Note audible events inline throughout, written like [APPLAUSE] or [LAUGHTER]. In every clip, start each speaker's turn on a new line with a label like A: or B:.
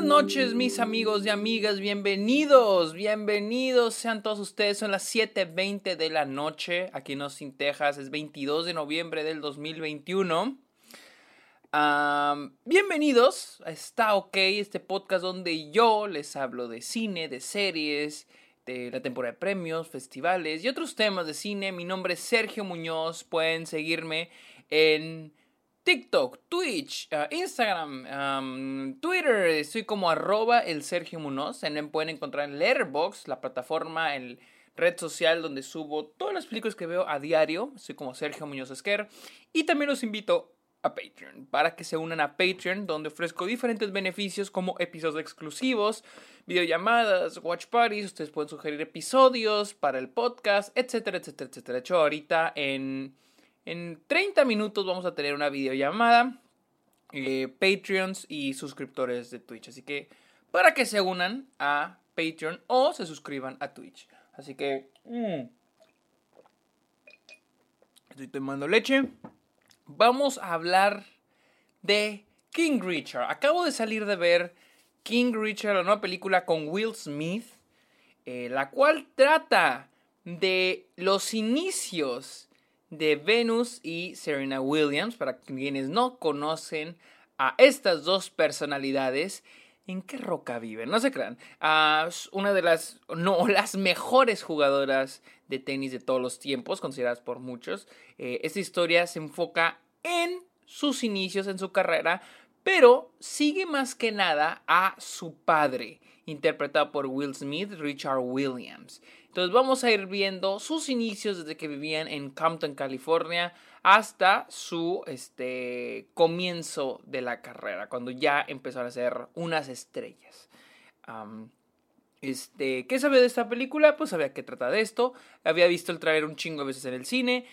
A: buenas noches mis amigos y amigas, bienvenidos, bienvenidos. Sean todos ustedes, son las 7.20 de la noche, aquí en Austin, Texas, es 22 de noviembre del 2021. bienvenidos. A Está OK, este podcast donde yo les hablo de cine, de series, de la temporada de premios, festivales y otros temas de cine. Mi nombre es Sergio Muñoz, pueden seguirme en TikTok, Twitch, ah, Instagram, Twitter, estoy como arroba el Sergio Munoz. También pueden encontrar en Letterboxd, la plataforma, el red social donde subo todas las películas que veo a diario. Soy como Sergio Muñoz Esquer. Y también los invito a Patreon para que se unan a Patreon donde ofrezco diferentes beneficios como episodios exclusivos, videollamadas, watch parties, ustedes pueden sugerir episodios para el podcast, etcétera, etcétera, etcétera. Hecho, ahorita en en 30 minutos vamos a tener una videollamada, eh, Patreons y suscriptores de Twitch. Así que para que se unan a Patreon o se suscriban a Twitch. Así que... Mm, estoy tomando leche. Vamos a hablar de King Richard. Acabo de salir de ver King Richard, la nueva película con Will Smith, eh, la cual trata de los inicios de Venus y Serena Williams, para quienes no conocen a estas dos personalidades, ¿en qué roca viven? No se crean. Ah, una de las, no, [LAUGHS] las mejores jugadoras de tenis de todos los tiempos, consideradas por muchos. Eh, esta historia se enfoca en sus inicios, en su carrera, pero sigue más que nada a su padre, interpretado por Will Smith, Richard Williams. Entonces vamos a ir viendo sus inicios desde que vivían en Compton, California, hasta su este, comienzo de la carrera, cuando ya empezaron a ser unas estrellas. este, ¿Qué sabía de esta película? Pues sabía que trata de esto. Había visto el trailer un chingo de veces en el cine.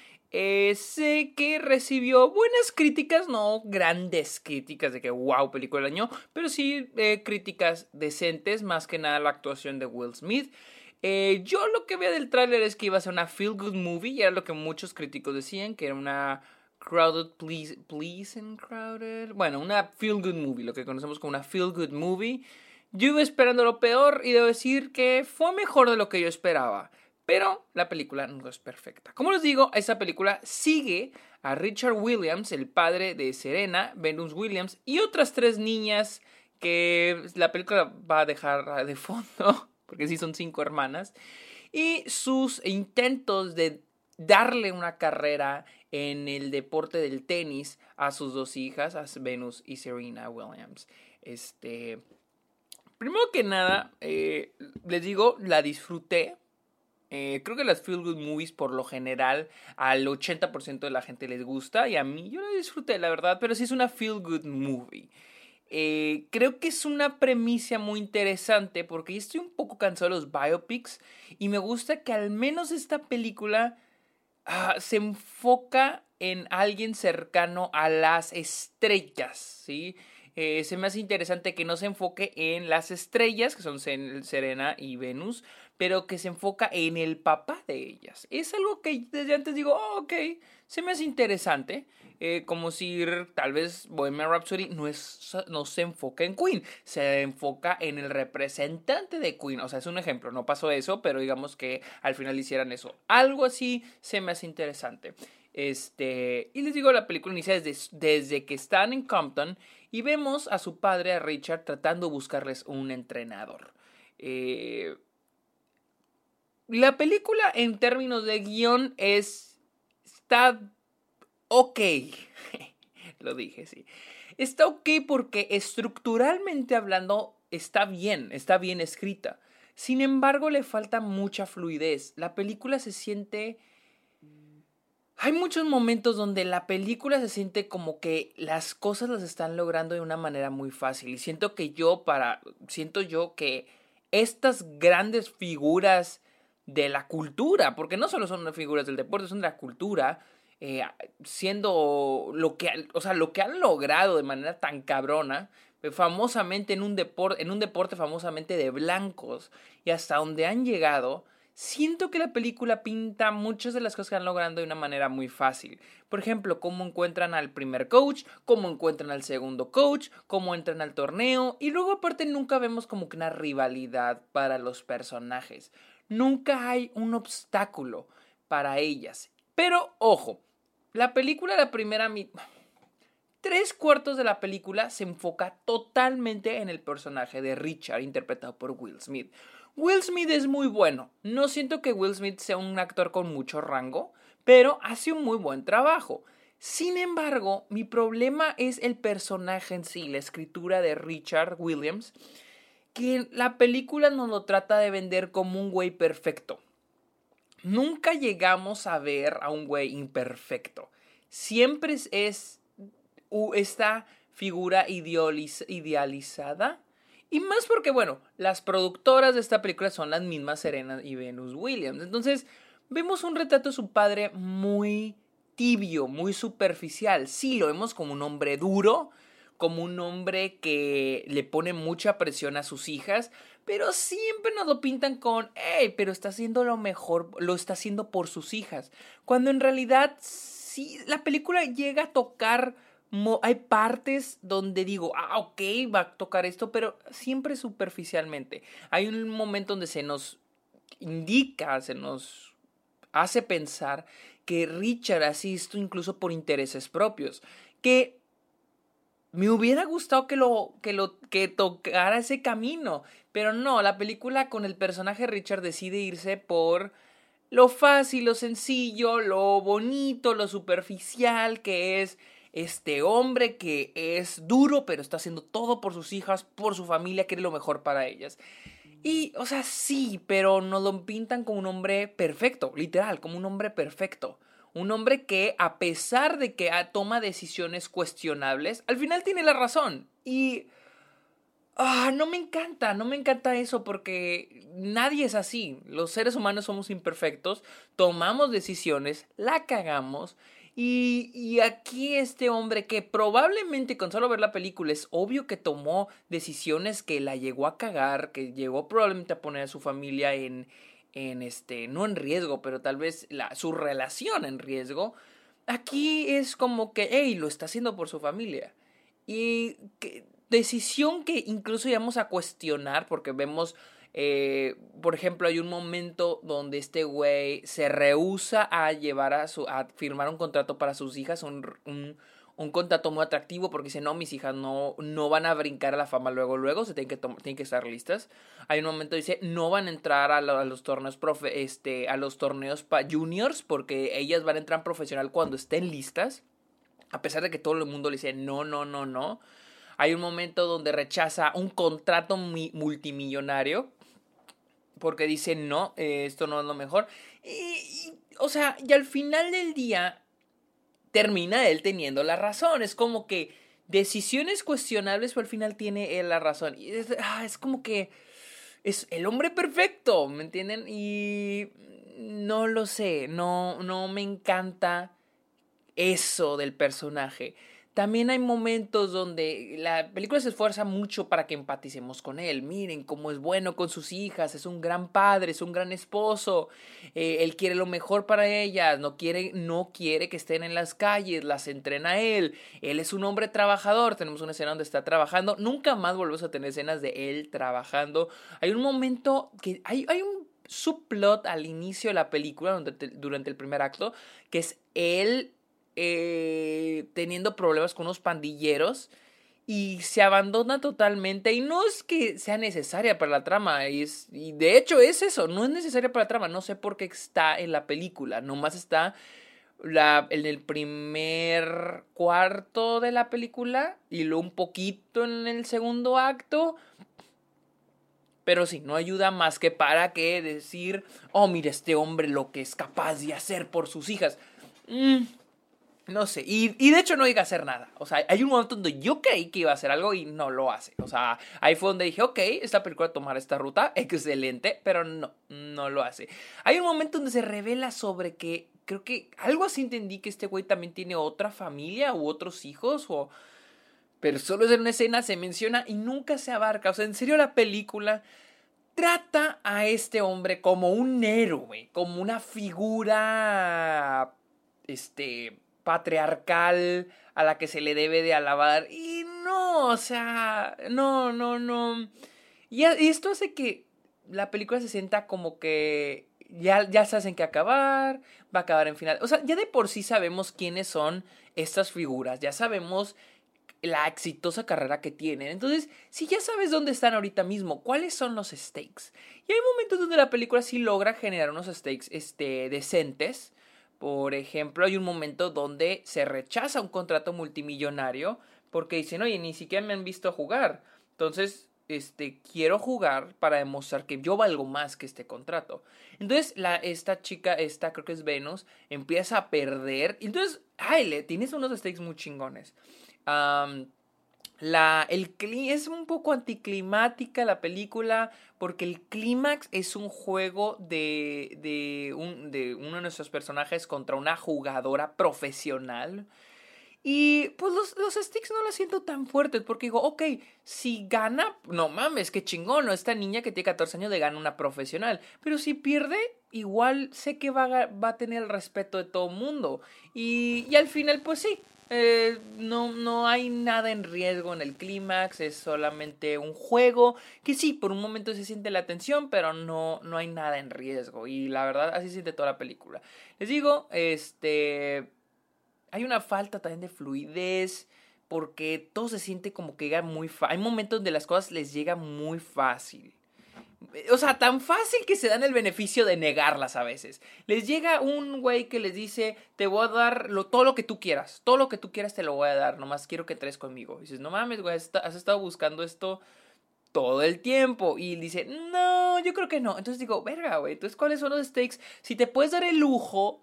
A: Sé que recibió buenas críticas, no grandes críticas de que wow, película del año, pero sí eh, críticas decentes, más que nada la actuación de Will Smith. Eh, yo lo que veía del tráiler es que iba a ser una feel good movie, y era lo que muchos críticos decían, que era una crowded, please, please and crowded. Bueno, una feel good movie, lo que conocemos como una feel good movie. Yo iba esperando lo peor y debo decir que fue mejor de lo que yo esperaba. Pero la película no es perfecta. Como les digo, esta película sigue a Richard Williams, el padre de Serena, Venus Williams y otras tres niñas que la película va a dejar de fondo [LAUGHS] porque sí son cinco hermanas, y sus intentos de darle una carrera en el deporte del tenis a sus dos hijas, a Venus y Serena Williams. Este, primero que nada, eh, les digo, la disfruté. Eh, creo que las Feel Good Movies por lo general al 80% de la gente les gusta y a mí yo la disfruté, la verdad, pero sí es una Feel Good Movie. Eh, creo que es una premisa muy interesante porque yo estoy un poco cansado de los biopics y me gusta que al menos esta película ah, se enfoca en alguien cercano a las estrellas, ¿sí? Eh, se me hace interesante que no se enfoque en las estrellas, que son Serena y Venus, pero que se enfoca en el papá de ellas. Es algo que desde antes digo, oh, ok, se me hace interesante. Eh, como si tal vez Bohemian Rhapsody no, es, no se enfoca en Queen, se enfoca en el representante de Queen. O sea, es un ejemplo, no pasó eso, pero digamos que al final hicieran eso. Algo así se me hace interesante. Este, y les digo, la película inicia desde, desde que están en Compton y vemos a su padre, a Richard, tratando de buscarles un entrenador. Eh, la película en términos de guion es... está ok. [LAUGHS] Lo dije, sí. Está ok porque estructuralmente hablando está bien, está bien escrita. Sin embargo, le falta mucha fluidez. La película se siente... Hay muchos momentos donde la película se siente como que las cosas las están logrando de una manera muy fácil. Y siento que yo para... Siento yo que estas grandes figuras de la cultura, porque no solo son figuras del deporte, son de la cultura, eh, siendo lo que, o sea, lo que han logrado de manera tan cabrona, eh, famosamente en un, deporte, en un deporte famosamente de blancos, y hasta donde han llegado, siento que la película pinta muchas de las cosas que están logrando de una manera muy fácil. Por ejemplo, cómo encuentran al primer coach, cómo encuentran al segundo coach, cómo entran al torneo y luego aparte nunca vemos como que una rivalidad para los personajes. Nunca hay un obstáculo para ellas. Pero ojo, la película, la primera tres cuartos de la película se enfoca totalmente en el personaje de Richard, interpretado por Will Smith. Will Smith es muy bueno. No siento que Will Smith sea un actor con mucho rango, pero hace un muy buen trabajo. Sin embargo, mi problema es el personaje en sí, la escritura de Richard Williams, que la película nos lo trata de vender como un güey perfecto. Nunca llegamos a ver a un güey imperfecto. Siempre es esta figura idealizada y más porque, bueno, las productoras de esta película son las mismas Serena y Venus Williams. Entonces, vemos un retrato de su padre muy tibio, muy superficial. Sí, lo vemos como un hombre duro, como un hombre que le pone mucha presión a sus hijas, pero siempre nos lo pintan con, hey, pero está haciendo lo mejor, lo está haciendo por sus hijas. Cuando en realidad, sí, la película llega a tocar hay partes donde digo, ah, ok, va a tocar esto, pero siempre superficialmente. Hay un momento donde se nos indica, se nos hace pensar que Richard hace esto incluso por intereses propios, que me hubiera gustado que lo que lo que tocara ese camino, pero no, la película con el personaje Richard decide irse por lo fácil, lo sencillo, lo bonito, lo superficial que es este hombre que es duro, pero está haciendo todo por sus hijas, por su familia, quiere lo mejor para ellas. Y, o sea, sí, pero nos lo pintan como un hombre perfecto, literal, como un hombre perfecto. Un hombre que, a pesar de que toma decisiones cuestionables, al final tiene la razón. Y... Ah, no me encanta, no me encanta eso porque nadie es así. Los seres humanos somos imperfectos, tomamos decisiones, la cagamos y, aquí este hombre que probablemente con solo ver la película es obvio que tomó decisiones que la llegó a cagar, que llegó probablemente a poner a su familia en, en este, no en riesgo, pero tal vez la, su relación en riesgo. Aquí es como que, hey, lo está haciendo por su familia. Y decisión que incluso íbamos a cuestionar porque vemos eh, por ejemplo, hay un momento donde este güey se rehúsa a llevar a su. a firmar un contrato para sus hijas, un, contrato muy atractivo, porque dice, no, mis hijas no, no van a brincar a la fama luego, luego, se tienen que, tienen que estar listas. Hay un momento dice, no van a entrar a, los torneos profe, este, a los torneos juniors, porque ellas van a entrar en profesional cuando estén listas. A pesar de que todo el mundo le dice, no, no, no, no. Hay un momento donde rechaza un contrato multimillonario porque dice, no, eh, esto no es lo mejor. Y, o sea, y al final del día termina él teniendo la razón. Es como que decisiones cuestionables, pero al final tiene él la razón. Y es, ah, es como que es el hombre perfecto, ¿me entienden? Y no lo sé, no, no me encanta eso del personaje también hay momentos donde la película se esfuerza mucho para que empaticemos con él. Miren cómo es bueno con sus hijas, es un gran padre, es un gran esposo, eh, él quiere lo mejor para ellas, no quiere, no quiere que estén en las calles, las entrena él, él es un hombre trabajador, tenemos una escena donde está trabajando, nunca más volvemos a tener escenas de él trabajando. Hay un momento que hay, hay un subplot al inicio de la película, durante el primer acto, que es él eh, teniendo problemas con unos pandilleros y se abandona totalmente y no es que sea necesaria para la trama y, y de hecho es eso, no es necesaria para la trama, no sé por qué está en la película, nomás está la, en el primer cuarto de la película y luego un poquito en el segundo acto. Pero sí, no ayuda más que para que decir, oh, mira este hombre lo que es capaz de hacer por sus hijas. Mm, no sé, y, y, de hecho no iba a hacer nada. O sea, hay un momento donde yo creí que iba a hacer algo y no lo hace. O sea, ahí fue donde dije, ok, esta película tomar esta ruta, [LAUGHS] excelente, pero no, no lo hace. Hay un momento donde se revela sobre que, creo que algo así entendí que este güey también tiene otra familia u otros hijos o... Pero solo es en una escena, se menciona y nunca se abarca. O sea, en serio la película trata a este hombre como un héroe, como una figura, este, patriarcal a la que se le debe de alabar. Y no, o sea, no, no, no. Y, esto hace que la película se sienta como que ya, ya se hacen que acabar, va a acabar en final. O sea, ya de por sí sabemos quiénes son estas figuras, ya sabemos la exitosa carrera que tienen. Entonces, si ya sabes dónde están ahorita mismo, cuáles son los stakes. Y hay momentos donde la película sí logra generar unos stakes este, decentes. Por ejemplo, hay un momento donde se rechaza un contrato multimillonario porque dicen, oye, ni siquiera me han visto jugar. Entonces, este, quiero jugar para demostrar que yo valgo más que este contrato. Entonces, la, esta chica, esta creo que es Venus, empieza a perder. Entonces, ay, le, tienes unos stakes muy chingones la, el, es un poco anticlimática la película porque el clímax es un juego de, de, un, de uno de nuestros personajes contra una jugadora profesional. Y pues los, los sticks no los siento tan fuertes porque digo, ok, si gana, no mames, qué chingón, ¿no? Esta niña que tiene 14 años de gana una profesional. Pero si pierde, igual sé que va a, va a tener el respeto de todo el mundo. Y, y al final, pues sí, eh, no, no hay nada en riesgo en el clímax, es solamente un juego que sí, por un momento se siente la tensión, pero no, no hay nada en riesgo. Y la verdad, así siente toda la película. Les digo, este. Hay una falta también de fluidez. Porque todo se siente como que llega muy fácil. Hay momentos donde las cosas les llega muy fácil. O sea, tan fácil que se dan el beneficio de negarlas a veces. Les llega un güey que les dice, te voy a dar lo, todo lo que tú quieras. Todo lo que tú quieras te lo voy a dar. Nomás quiero que entres conmigo. Y dices, no mames, güey, has estado buscando esto todo el tiempo. Y dice, no, yo creo que no. Entonces digo, verga, güey. Entonces, ¿cuáles son los stakes? Si te puedes dar el lujo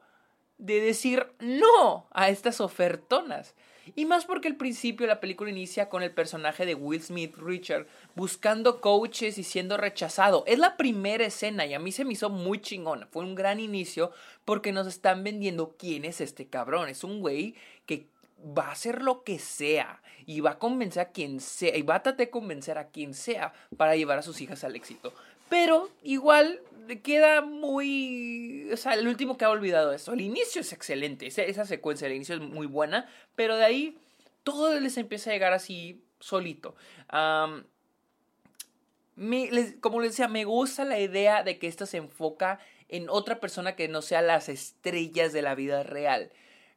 A: de decir no a estas ofertonas. Y más porque al principio la película inicia con el personaje de Will Smith, Richard, buscando coaches y siendo rechazado. Es la primera escena y a mí se me hizo muy chingona. Fue un gran inicio porque nos están vendiendo quién es este cabrón. Es un güey que va a hacer lo que sea y va a convencer a quien sea y va a tratar de convencer a quien sea para llevar a sus hijas al éxito. Pero igual queda muy... O sea, el último que ha olvidado eso. El inicio es excelente. Esa, secuencia del inicio es muy buena. Pero de ahí todo les empieza a llegar así solito. como les decía, me gusta la idea de que esto se enfoca en otra persona que no sea las estrellas de la vida real.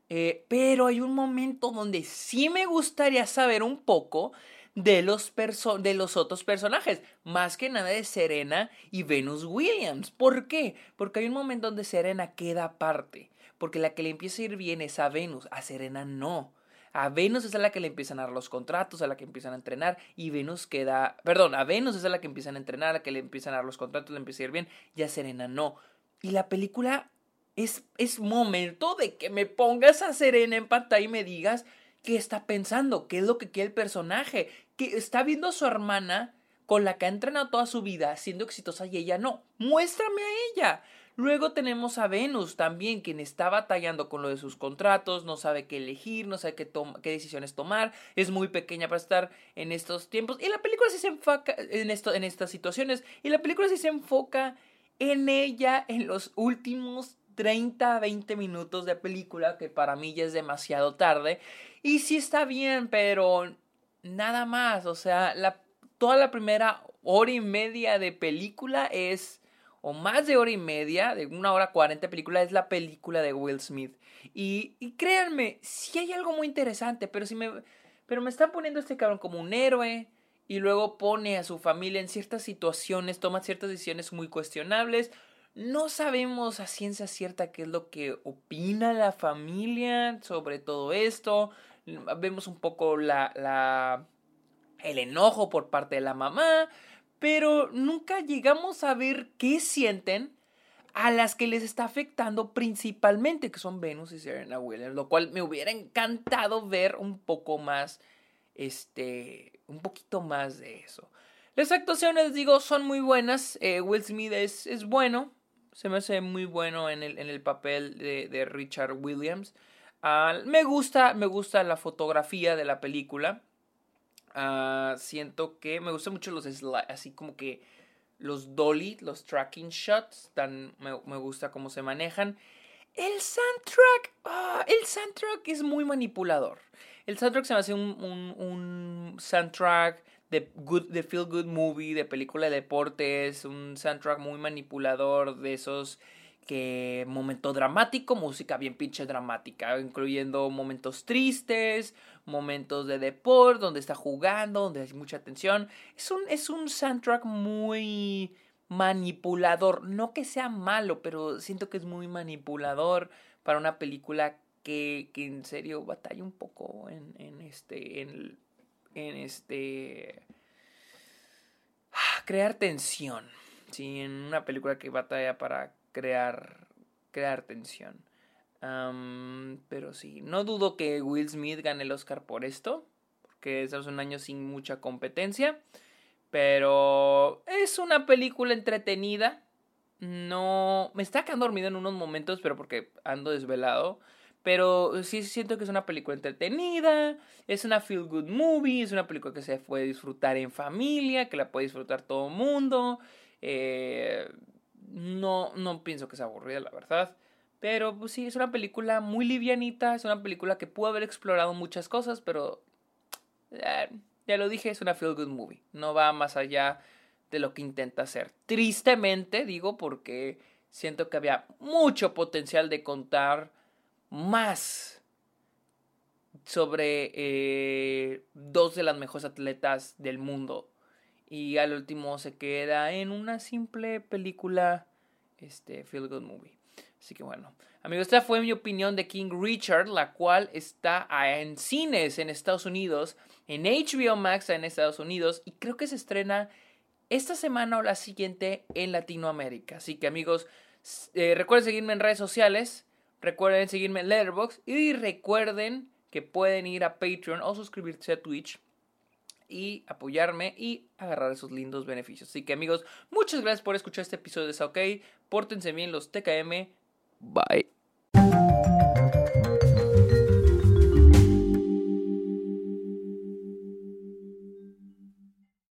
A: Eh, pero hay un momento donde sí me gustaría saber un poco de los, de los otros personajes, más que nada de Serena y Venus Williams. ¿Por qué? Porque hay un momento donde Serena queda aparte, porque la que le empieza a ir bien es a Venus, a Serena no. A Venus es a la que le empiezan a dar los contratos, a la que empiezan a entrenar, y Venus queda, perdón, a Venus es a la que empiezan a entrenar, a la que le empiezan a dar los contratos, le empieza a ir bien, y a Serena no. Y la película es, es momento de que me pongas a Serena en pantalla y me digas qué está pensando, qué es lo que quiere el personaje, que está viendo a su hermana con la que ha entrenado toda su vida siendo exitosa y ella no. Muéstrame a ella. Luego tenemos a Venus también, quien está batallando con lo de sus contratos, no sabe qué elegir, no sabe qué, decisiones tomar, es muy pequeña para estar en estos tiempos. Y la película sí se enfoca en, esto, en estas situaciones, y la película sí se enfoca en ella en los últimos 30, 20 minutos de película, que para mí ya es demasiado tarde. Y sí está bien, pero nada más. O sea, la, toda la primera hora y media de película es, o más de hora y media, de una hora cuarenta película, es la película de Will Smith. Y, y créanme, sí hay algo muy interesante, pero si me, pero me están poniendo este cabrón como un héroe. Y luego pone a su familia en ciertas situaciones, toma ciertas decisiones muy cuestionables. No sabemos a ciencia cierta qué es lo que opina la familia sobre todo esto vemos un poco la, la, el enojo por parte de la mamá, pero nunca llegamos a ver qué sienten a las que les está afectando principalmente, que son Venus y Serena Williams, lo cual me hubiera encantado ver un poco más, este, un poquito más de eso. Las actuaciones, digo, son muy buenas. Eh, Will Smith es, es, bueno, se me hace muy bueno en el, en el papel de, de Richard Williams. Ah, me gusta, me gusta la fotografía de la película. Ah, siento que me gustan mucho los slides, así como que los dolly, los tracking shots, tan, me, gusta cómo se manejan. El soundtrack, ah, el soundtrack es muy manipulador. El soundtrack se me hace un, un, soundtrack de, good, de feel good movie, de película de deportes, un soundtrack muy manipulador de esos que momento dramático, música bien pinche dramática, incluyendo momentos tristes, momentos de deporte, donde está jugando, donde hay mucha tensión. Es un, es un soundtrack muy manipulador, no que sea malo, pero siento que es muy manipulador para una película que, que en serio batalla un poco en, en este, en, en este, crear tensión. Sí, en una película que batalla para crear, crear tensión. pero sí, no dudo que Will Smith gane el Oscar por esto, porque es un año sin mucha competencia. Pero es una película entretenida. No. Me está quedando dormido en unos momentos, pero porque ando desvelado. Pero sí siento que es una película entretenida. Es una feel good movie. Es una película que se puede disfrutar en familia. Que la puede disfrutar todo el mundo. Eh, no, no pienso que sea aburrida, la verdad. Pero pues sí, es una película muy livianita, es una película que pudo haber explorado muchas cosas, pero eh, ya lo dije, es una feel good movie. No va más allá de lo que intenta hacer. Tristemente, digo, porque siento que había mucho potencial de contar más sobre eh, dos de las mejores atletas del mundo y al último se queda en una simple película, este, Feel Good Movie. Así que bueno, amigos, esta fue mi opinión de King Richard, la cual está en cines en Estados Unidos, en HBO Max en Estados Unidos, y creo que se estrena esta semana o la siguiente en Latinoamérica. Así que amigos, eh, recuerden seguirme en redes sociales, recuerden seguirme en Letterboxd y recuerden que pueden ir a Patreon o suscribirse a Twitch y apoyarme y agarrar esos lindos beneficios. Así que amigos, muchas gracias por escuchar este episodio de OK. Pórtense bien los TKM. Bye.